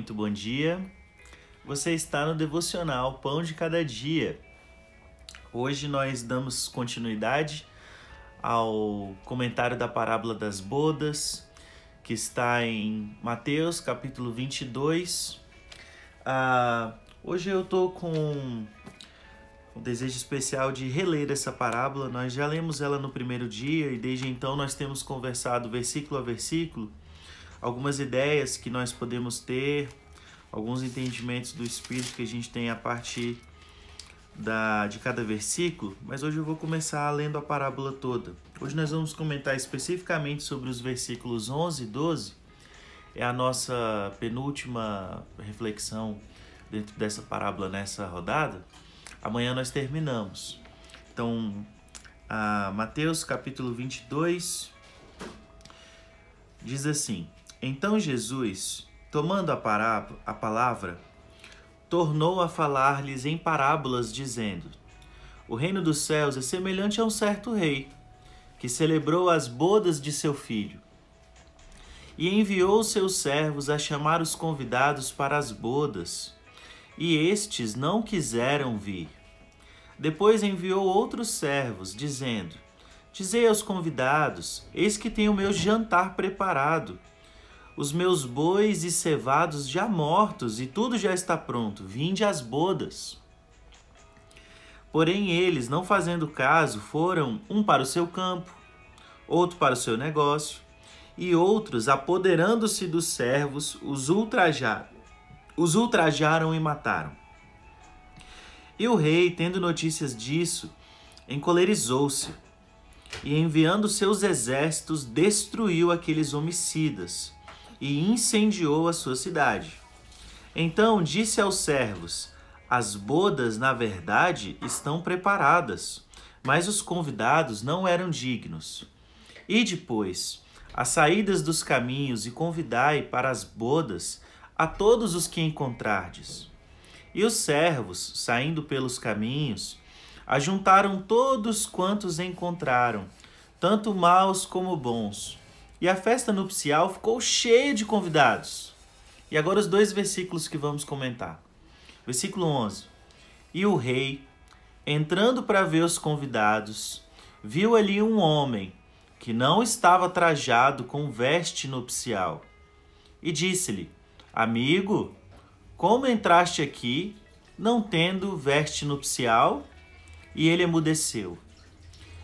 muito bom dia. Você está no devocional Pão de Cada Dia. Hoje nós damos continuidade ao comentário da parábola das bodas, que está em Mateus capítulo 22. Ah, hoje eu estou com um desejo especial de reler essa parábola. Nós já lemos ela no primeiro dia e desde então nós temos conversado versículo a versículo algumas ideias que nós podemos ter, alguns entendimentos do Espírito que a gente tem a partir da, de cada versículo, mas hoje eu vou começar lendo a parábola toda. Hoje nós vamos comentar especificamente sobre os versículos 11 e 12, é a nossa penúltima reflexão dentro dessa parábola nessa rodada. Amanhã nós terminamos. Então, a Mateus capítulo 22 diz assim: então Jesus, tomando a, a palavra, tornou a falar-lhes em parábolas, dizendo: O reino dos céus é semelhante a um certo rei, que celebrou as bodas de seu filho. E enviou seus servos a chamar os convidados para as bodas, e estes não quiseram vir. Depois enviou outros servos, dizendo: Dizei aos convidados: Eis que tenho o meu jantar preparado os meus bois e cevados já mortos, e tudo já está pronto. Vinde às bodas. Porém, eles, não fazendo caso, foram um para o seu campo, outro para o seu negócio, e outros, apoderando-se dos servos, os ultrajaram, os ultrajaram e mataram. E o rei, tendo notícias disso, encolerizou-se e, enviando seus exércitos, destruiu aqueles homicidas e incendiou a sua cidade. Então disse aos servos: As bodas, na verdade, estão preparadas, mas os convidados não eram dignos. E depois, as saídas dos caminhos e convidai para as bodas a todos os que encontrardes. E os servos, saindo pelos caminhos, ajuntaram todos quantos encontraram, tanto maus como bons e a festa nupcial ficou cheia de convidados. E agora os dois versículos que vamos comentar. Versículo 11. E o rei, entrando para ver os convidados, viu ali um homem que não estava trajado com veste nupcial. E disse-lhe: Amigo, como entraste aqui, não tendo veste nupcial? E ele emudeceu.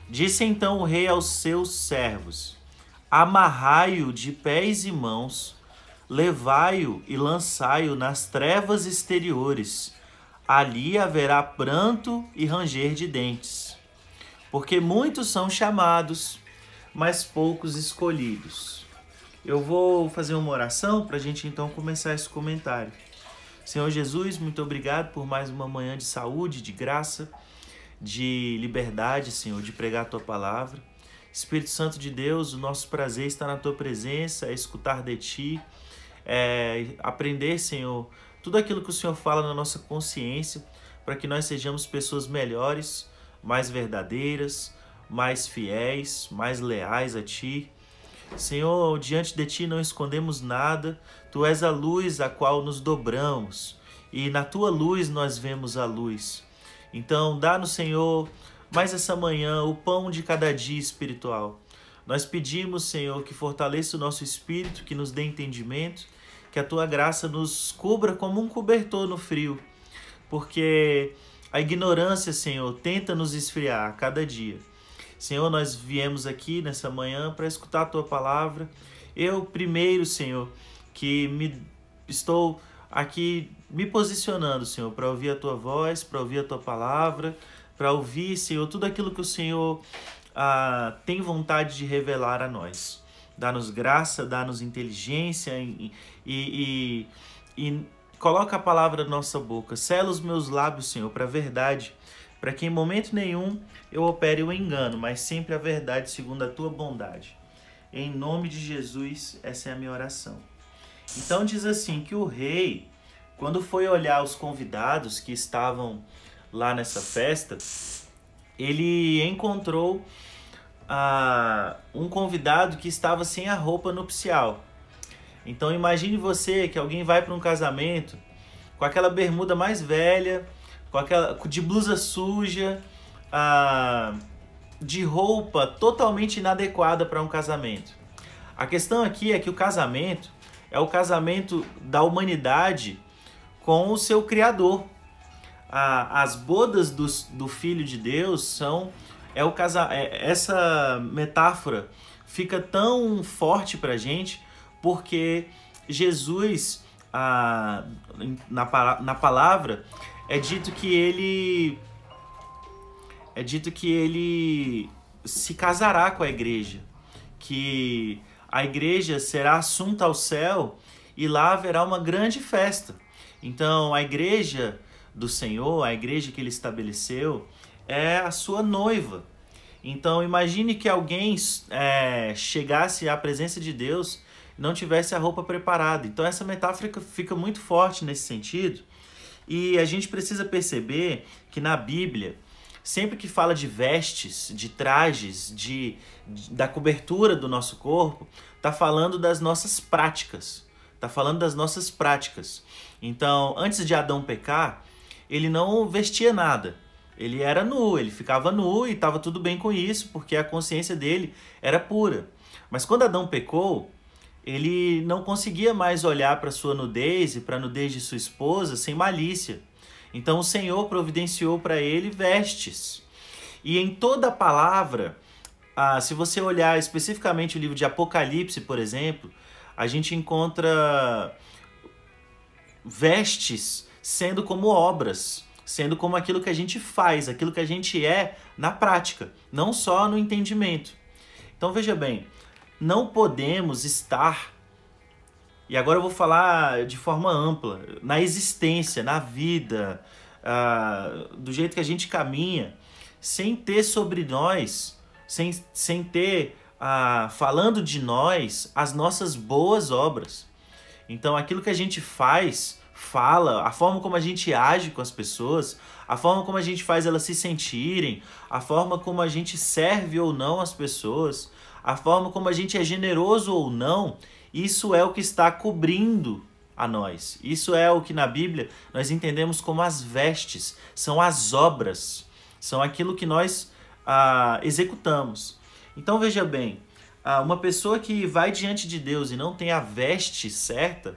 Disse então o rei aos seus servos: amarrai-o de pés e mãos, levai-o e lançai-o nas trevas exteriores. Ali haverá pranto e ranger de dentes, porque muitos são chamados, mas poucos escolhidos. Eu vou fazer uma oração para a gente então começar esse comentário. Senhor Jesus, muito obrigado por mais uma manhã de saúde, de graça, de liberdade, Senhor, de pregar a tua palavra. Espírito Santo de Deus, o nosso prazer está na tua presença, é escutar de ti, é aprender, Senhor, tudo aquilo que o Senhor fala na nossa consciência, para que nós sejamos pessoas melhores, mais verdadeiras, mais fiéis, mais leais a ti. Senhor, diante de ti não escondemos nada, tu és a luz a qual nos dobramos, e na tua luz nós vemos a luz. Então, dá-nos, Senhor, mais essa manhã o pão de cada dia espiritual. Nós pedimos, Senhor, que fortaleça o nosso espírito, que nos dê entendimento, que a tua graça nos cubra como um cobertor no frio, porque a ignorância, Senhor, tenta nos esfriar a cada dia. Senhor, nós viemos aqui nessa manhã para escutar a tua palavra. Eu, primeiro, Senhor, que me estou aqui me posicionando, Senhor, para ouvir a tua voz, para ouvir a tua palavra para ouvir, Senhor, tudo aquilo que o Senhor ah, tem vontade de revelar a nós. Dá-nos graça, dá-nos inteligência e, e, e, e coloca a palavra na nossa boca. Sela os meus lábios, Senhor, para a verdade, para que em momento nenhum eu opere o engano, mas sempre a verdade segundo a tua bondade. Em nome de Jesus, essa é a minha oração. Então diz assim que o rei, quando foi olhar os convidados que estavam lá nessa festa, ele encontrou ah, um convidado que estava sem a roupa nupcial. Então imagine você que alguém vai para um casamento com aquela bermuda mais velha, com aquela de blusa suja, ah, de roupa totalmente inadequada para um casamento. A questão aqui é que o casamento é o casamento da humanidade com o seu Criador. Ah, as bodas do, do Filho de Deus são é o casa, é, essa metáfora fica tão forte para gente porque Jesus ah, na, na palavra é dito que ele é dito que ele se casará com a igreja, que a igreja será assunta ao céu e lá haverá uma grande festa. Então, a igreja do Senhor, a igreja que ele estabeleceu, é a sua noiva. Então, imagine que alguém é, chegasse à presença de Deus não tivesse a roupa preparada. Então, essa metáfora fica muito forte nesse sentido. E a gente precisa perceber que na Bíblia, sempre que fala de vestes, de trajes, de, de da cobertura do nosso corpo, está falando das nossas práticas. Está falando das nossas práticas. Então, antes de Adão pecar, ele não vestia nada. Ele era nu, ele ficava nu e estava tudo bem com isso, porque a consciência dele era pura. Mas quando Adão pecou, ele não conseguia mais olhar para sua nudez e para a nudez de sua esposa sem malícia. Então o Senhor providenciou para ele vestes. E em toda a palavra, ah, se você olhar especificamente o livro de Apocalipse, por exemplo, a gente encontra vestes sendo como obras, sendo como aquilo que a gente faz, aquilo que a gente é na prática, não só no entendimento. Então veja bem, não podemos estar e agora eu vou falar de forma ampla, na existência, na vida, uh, do jeito que a gente caminha, sem ter sobre nós, sem, sem ter, uh, falando de nós, as nossas boas obras. Então, aquilo que a gente faz, fala, a forma como a gente age com as pessoas, a forma como a gente faz elas se sentirem, a forma como a gente serve ou não as pessoas, a forma como a gente é generoso ou não, isso é o que está cobrindo a nós. Isso é o que na Bíblia nós entendemos como as vestes, são as obras, são aquilo que nós ah, executamos. Então veja bem, ah, uma pessoa que vai diante de Deus e não tem a veste certa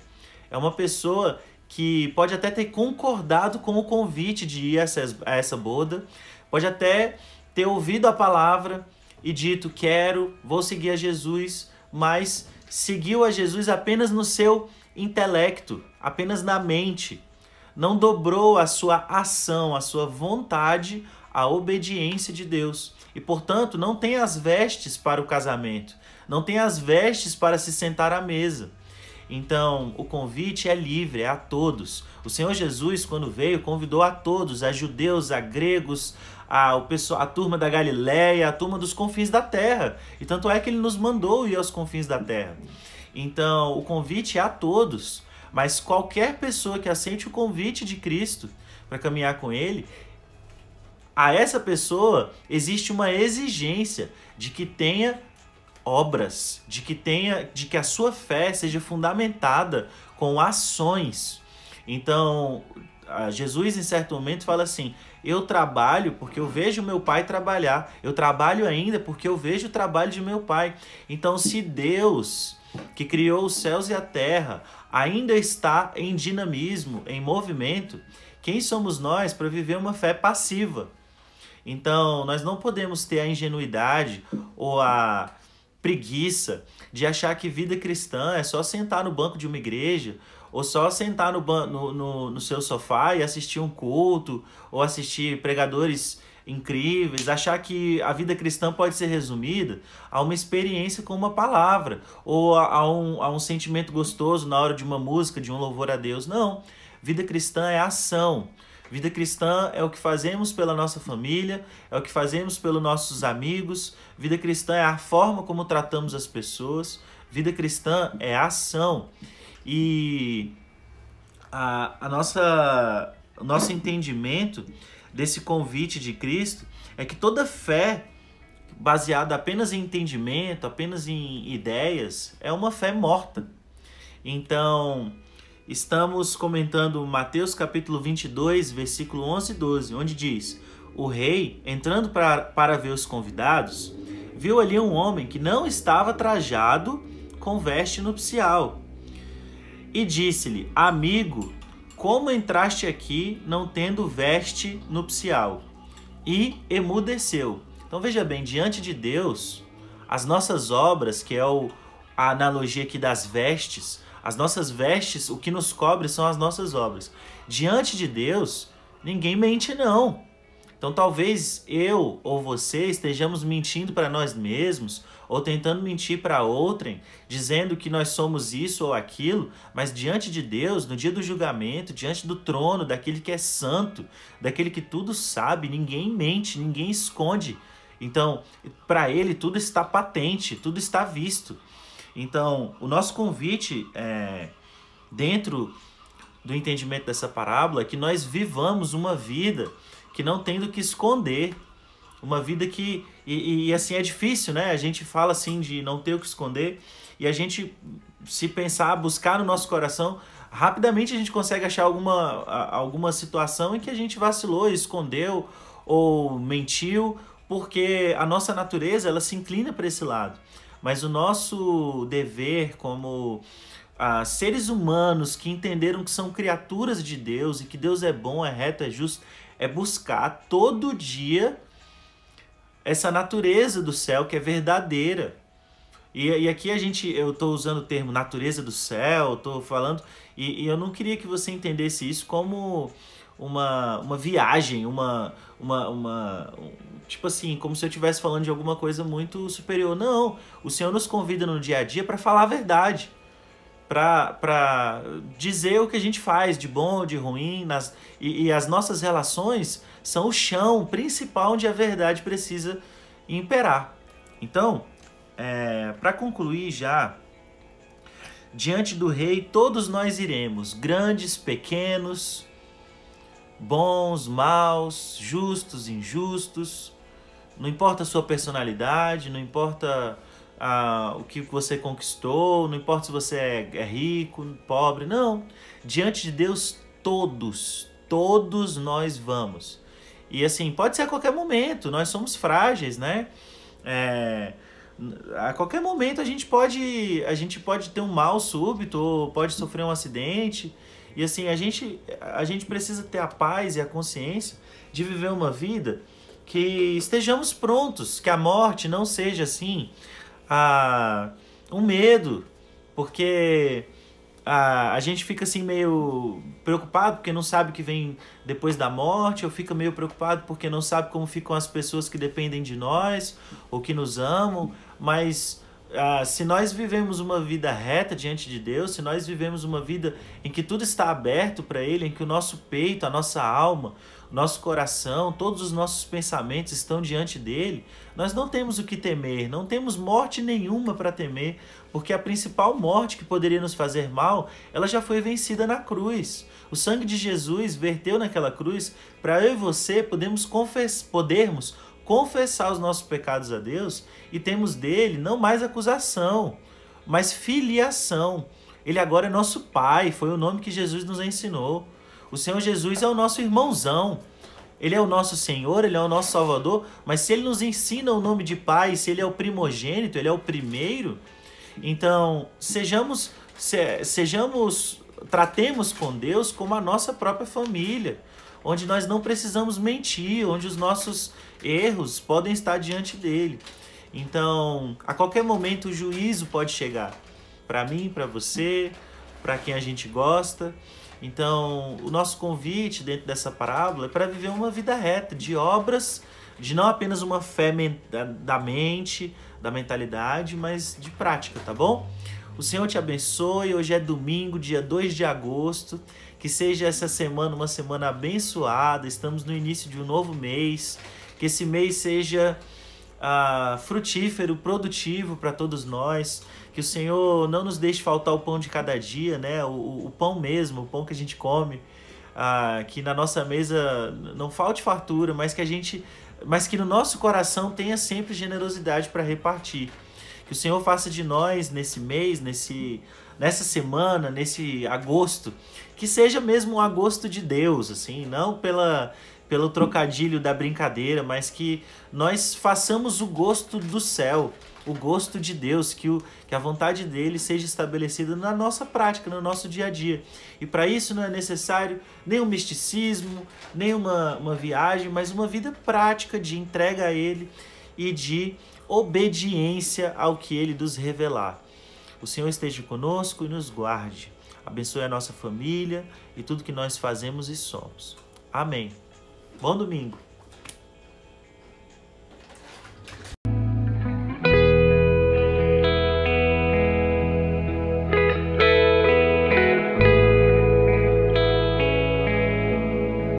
é uma pessoa que pode até ter concordado com o convite de ir a essa, a essa boda, pode até ter ouvido a palavra e dito: Quero, vou seguir a Jesus, mas seguiu a Jesus apenas no seu intelecto, apenas na mente. Não dobrou a sua ação, a sua vontade à obediência de Deus. E, portanto, não tem as vestes para o casamento, não tem as vestes para se sentar à mesa. Então, o convite é livre, é a todos. O Senhor Jesus, quando veio, convidou a todos, a judeus, a gregos, a, o pessoal, a turma da Galiléia, a turma dos confins da terra. E tanto é que ele nos mandou ir aos confins da terra. Então, o convite é a todos. Mas qualquer pessoa que aceite o convite de Cristo para caminhar com ele, a essa pessoa existe uma exigência de que tenha obras, de que tenha, de que a sua fé seja fundamentada com ações. Então, Jesus em certo momento fala assim: "Eu trabalho porque eu vejo meu pai trabalhar. Eu trabalho ainda porque eu vejo o trabalho de meu pai". Então, se Deus, que criou os céus e a terra, ainda está em dinamismo, em movimento, quem somos nós para viver uma fé passiva? Então, nós não podemos ter a ingenuidade ou a preguiça de achar que vida cristã é só sentar no banco de uma igreja, ou só sentar no, no, no, no seu sofá e assistir um culto, ou assistir pregadores incríveis, achar que a vida cristã pode ser resumida a uma experiência com uma palavra, ou a, a, um, a um sentimento gostoso na hora de uma música, de um louvor a Deus. Não. Vida cristã é ação. Vida cristã é o que fazemos pela nossa família, é o que fazemos pelos nossos amigos. Vida cristã é a forma como tratamos as pessoas. Vida cristã é ação. E a, a nossa, o nosso entendimento desse convite de Cristo é que toda fé baseada apenas em entendimento, apenas em ideias, é uma fé morta. Então, estamos comentando Mateus capítulo 22, versículo 11 e 12, onde diz: O rei, entrando para, para ver os convidados, viu ali um homem que não estava trajado com veste nupcial. E disse-lhe: Amigo, como entraste aqui não tendo veste nupcial? E emudeceu. Então veja bem, diante de Deus, as nossas obras, que é o, a analogia aqui das vestes, as nossas vestes, o que nos cobre são as nossas obras. Diante de Deus, ninguém mente não. Então talvez eu ou você estejamos mentindo para nós mesmos ou tentando mentir para outrem, dizendo que nós somos isso ou aquilo, mas diante de Deus, no dia do julgamento, diante do trono, daquele que é santo, daquele que tudo sabe, ninguém mente, ninguém esconde. Então, para ele tudo está patente, tudo está visto. Então, o nosso convite é, dentro do entendimento dessa parábola é que nós vivamos uma vida que não tem do que esconder. Uma vida que. E, e, assim é difícil, né? A gente fala assim de não ter o que esconder. E a gente, se pensar, buscar no nosso coração, rapidamente a gente consegue achar alguma, alguma situação em que a gente vacilou, escondeu ou mentiu, porque a nossa natureza ela se inclina para esse lado. Mas o nosso dever como ah, seres humanos que entenderam que são criaturas de Deus e que Deus é bom, é reto, é justo, é buscar todo dia essa natureza do céu que é verdadeira. E, e aqui a gente, eu estou usando o termo natureza do céu, estou falando, e, e, eu não queria que você entendesse isso como uma, uma viagem, uma, uma, uma um, tipo assim, como se eu estivesse falando de alguma coisa muito superior. Não, o Senhor nos convida no dia a dia para falar a verdade para dizer o que a gente faz de bom, de ruim, nas, e, e, as nossas relações são o chão principal onde a verdade precisa imperar. Então, é, para concluir já, diante do rei todos nós iremos, grandes, pequenos, bons, maus, justos, injustos, não importa a sua personalidade, não importa ah, o que você conquistou, não importa se você é, é rico, pobre, não. Diante de Deus, todos, todos nós vamos. E assim, pode ser a qualquer momento, nós somos frágeis, né? É, a qualquer momento a gente pode a gente pode ter um mal súbito pode sofrer um acidente e assim a gente a gente precisa ter a paz e a consciência de viver uma vida que estejamos prontos que a morte não seja assim a, um medo, porque a, a gente fica assim meio preocupado porque não sabe o que vem depois da morte, ou fica meio preocupado porque não sabe como ficam as pessoas que dependem de nós ou que nos amam, mas ah, se nós vivemos uma vida reta diante de Deus, se nós vivemos uma vida em que tudo está aberto para Ele, em que o nosso peito, a nossa alma, nosso coração, todos os nossos pensamentos estão diante dele, nós não temos o que temer, não temos morte nenhuma para temer, porque a principal morte que poderia nos fazer mal, ela já foi vencida na cruz. O sangue de Jesus verteu naquela cruz para eu e você podemos confess podermos confessar os nossos pecados a Deus e temos dele não mais acusação, mas filiação. Ele agora é nosso Pai, foi o nome que Jesus nos ensinou. O Senhor Jesus é o nosso irmãozão. Ele é o nosso Senhor, ele é o nosso Salvador, mas se ele nos ensina o nome de Pai, se ele é o primogênito, ele é o primeiro, então sejamos se, sejamos tratemos com Deus como a nossa própria família, onde nós não precisamos mentir, onde os nossos erros podem estar diante dele. Então, a qualquer momento o juízo pode chegar para mim, para você, para quem a gente gosta. Então, o nosso convite dentro dessa parábola é para viver uma vida reta, de obras, de não apenas uma fé da mente, da mentalidade, mas de prática, tá bom? O Senhor te abençoe. Hoje é domingo, dia 2 de agosto. Que seja essa semana uma semana abençoada. Estamos no início de um novo mês. Que esse mês seja uh, frutífero, produtivo para todos nós. Que o Senhor não nos deixe faltar o pão de cada dia, né? O, o pão mesmo, o pão que a gente come. Uh, que na nossa mesa não falte fartura, mas que a gente, mas que no nosso coração tenha sempre generosidade para repartir. Que o Senhor faça de nós nesse mês, nesse nessa semana, nesse agosto, que seja mesmo um agosto de Deus, assim, não pela pelo trocadilho da brincadeira, mas que nós façamos o gosto do céu, o gosto de Deus, que, o, que a vontade dele seja estabelecida na nossa prática, no nosso dia a dia. E para isso não é necessário nem um misticismo, nem uma, uma viagem, mas uma vida prática de entrega a ele e de obediência ao que ele nos revelar. O Senhor esteja conosco e nos guarde. Abençoe a nossa família e tudo que nós fazemos e somos. Amém. Bom domingo.